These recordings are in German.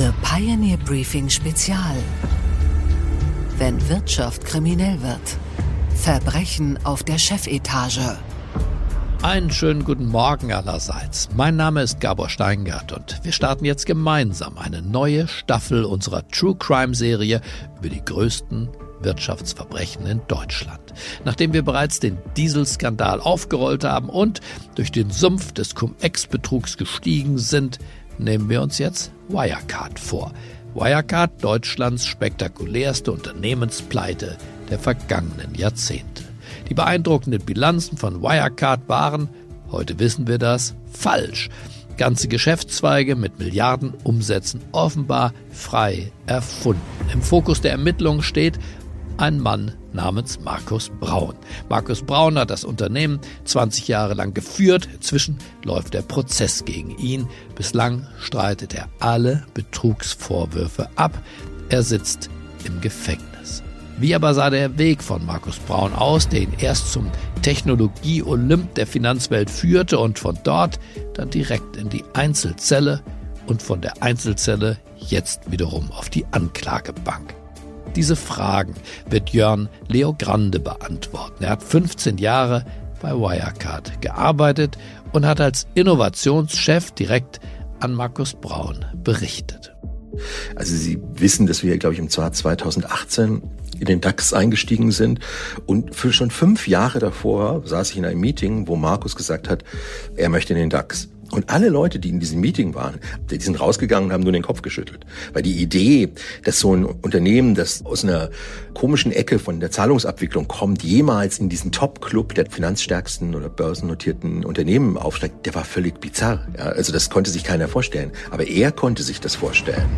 The Pioneer Briefing Spezial. Wenn Wirtschaft kriminell wird. Verbrechen auf der Chefetage. Einen schönen guten Morgen allerseits. Mein Name ist Gabor Steingart und wir starten jetzt gemeinsam eine neue Staffel unserer True Crime Serie über die größten Wirtschaftsverbrechen in Deutschland. Nachdem wir bereits den Dieselskandal aufgerollt haben und durch den Sumpf des Cum-Ex-Betrugs gestiegen sind, nehmen wir uns jetzt Wirecard vor. Wirecard, Deutschlands spektakulärste Unternehmenspleite der vergangenen Jahrzehnte. Die beeindruckenden Bilanzen von Wirecard waren, heute wissen wir das, falsch. Ganze Geschäftszweige mit Milliarden Umsätzen offenbar frei erfunden. Im Fokus der Ermittlungen steht ein Mann namens Markus Braun. Markus Braun hat das Unternehmen 20 Jahre lang geführt. Inzwischen läuft der Prozess gegen ihn. Bislang streitet er alle Betrugsvorwürfe ab. Er sitzt im Gefängnis. Wie aber sah der Weg von Markus Braun aus, der ihn erst zum Technologie-Olymp der Finanzwelt führte und von dort dann direkt in die Einzelzelle und von der Einzelzelle jetzt wiederum auf die Anklagebank? Diese Fragen wird Jörn Leo Grande beantworten. Er hat 15 Jahre bei Wirecard gearbeitet und hat als Innovationschef direkt an Markus Braun berichtet. Also Sie wissen, dass wir, glaube ich, im Jahr 2018 in den DAX eingestiegen sind. Und für schon fünf Jahre davor saß ich in einem Meeting, wo Markus gesagt hat, er möchte in den DAX. Und alle Leute, die in diesem Meeting waren, die sind rausgegangen und haben nur den Kopf geschüttelt. Weil die Idee, dass so ein Unternehmen, das aus einer komischen Ecke von der Zahlungsabwicklung kommt, jemals in diesen Top-Club der finanzstärksten oder börsennotierten Unternehmen aufsteigt, der war völlig bizarr. Ja, also das konnte sich keiner vorstellen. Aber er konnte sich das vorstellen.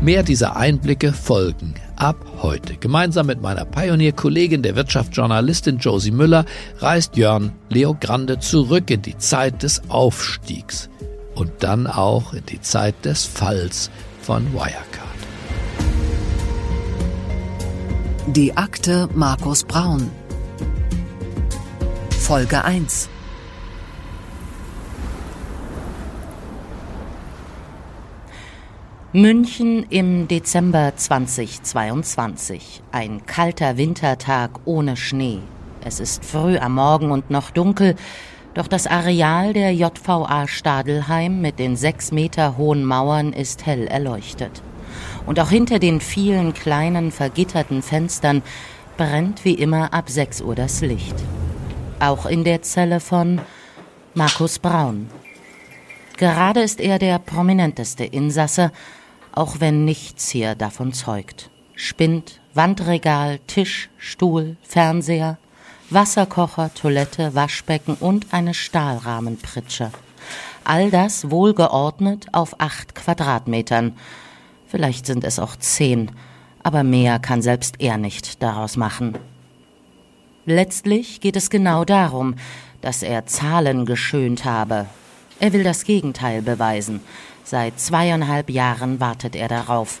Mehr dieser Einblicke folgen ab heute. Gemeinsam mit meiner Pionierkollegin, der Wirtschaftsjournalistin Josie Müller, reist Jörn Leo Grande zurück in die Zeit des Aufstiegs und dann auch in die Zeit des Falls von Wirecard. Die Akte Markus Braun. Folge 1. München im Dezember 2022. Ein kalter Wintertag ohne Schnee. Es ist früh am Morgen und noch dunkel, doch das Areal der JVA Stadelheim mit den sechs Meter hohen Mauern ist hell erleuchtet. Und auch hinter den vielen kleinen vergitterten Fenstern brennt wie immer ab 6 Uhr das Licht. Auch in der Zelle von Markus Braun. Gerade ist er der prominenteste Insasse auch wenn nichts hier davon zeugt. Spind, Wandregal, Tisch, Stuhl, Fernseher, Wasserkocher, Toilette, Waschbecken und eine Stahlrahmenpritsche. All das wohlgeordnet auf acht Quadratmetern. Vielleicht sind es auch zehn, aber mehr kann selbst er nicht daraus machen. Letztlich geht es genau darum, dass er Zahlen geschönt habe. Er will das Gegenteil beweisen. Seit zweieinhalb Jahren wartet er darauf.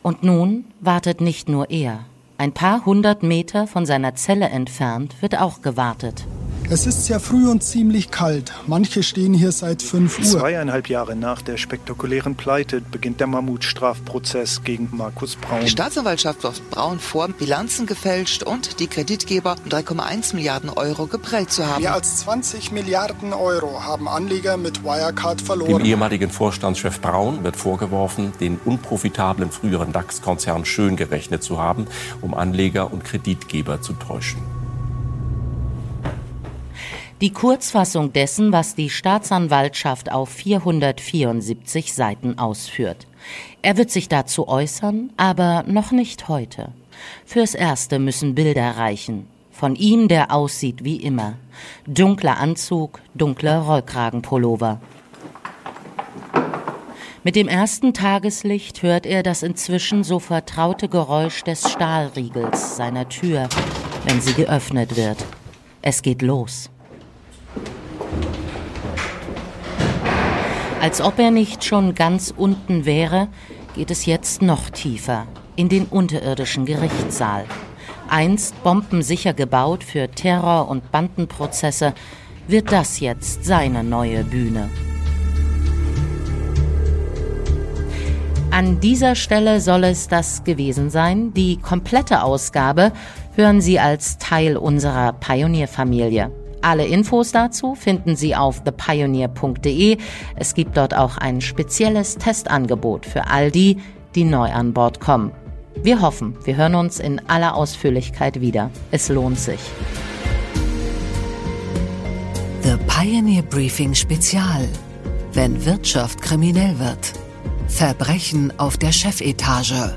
Und nun wartet nicht nur er. Ein paar hundert Meter von seiner Zelle entfernt wird auch gewartet. Es ist sehr früh und ziemlich kalt. Manche stehen hier seit 5 Uhr. Zweieinhalb Jahre nach der spektakulären Pleite beginnt der Mammutstrafprozess gegen Markus Braun. Die Staatsanwaltschaft wirft Braun vor, Bilanzen gefälscht und die Kreditgeber 3,1 Milliarden Euro geprellt zu haben. Mehr als 20 Milliarden Euro haben Anleger mit Wirecard verloren. Dem ehemaligen Vorstandschef Braun wird vorgeworfen, den unprofitablen früheren DAX-Konzern schön gerechnet zu haben, um Anleger und Kreditgeber zu täuschen. Die Kurzfassung dessen, was die Staatsanwaltschaft auf 474 Seiten ausführt. Er wird sich dazu äußern, aber noch nicht heute. Fürs Erste müssen Bilder reichen. Von ihm, der aussieht wie immer. Dunkler Anzug, dunkler Rollkragenpullover. Mit dem ersten Tageslicht hört er das inzwischen so vertraute Geräusch des Stahlriegels seiner Tür, wenn sie geöffnet wird. Es geht los. Als ob er nicht schon ganz unten wäre, geht es jetzt noch tiefer, in den unterirdischen Gerichtssaal. Einst bombensicher gebaut für Terror- und Bandenprozesse, wird das jetzt seine neue Bühne. An dieser Stelle soll es das gewesen sein. Die komplette Ausgabe hören Sie als Teil unserer Pioneer-Familie. Alle Infos dazu finden Sie auf thepioneer.de. Es gibt dort auch ein spezielles Testangebot für all die, die neu an Bord kommen. Wir hoffen, wir hören uns in aller Ausführlichkeit wieder. Es lohnt sich. The Pioneer Briefing Spezial. Wenn Wirtschaft kriminell wird. Verbrechen auf der Chefetage.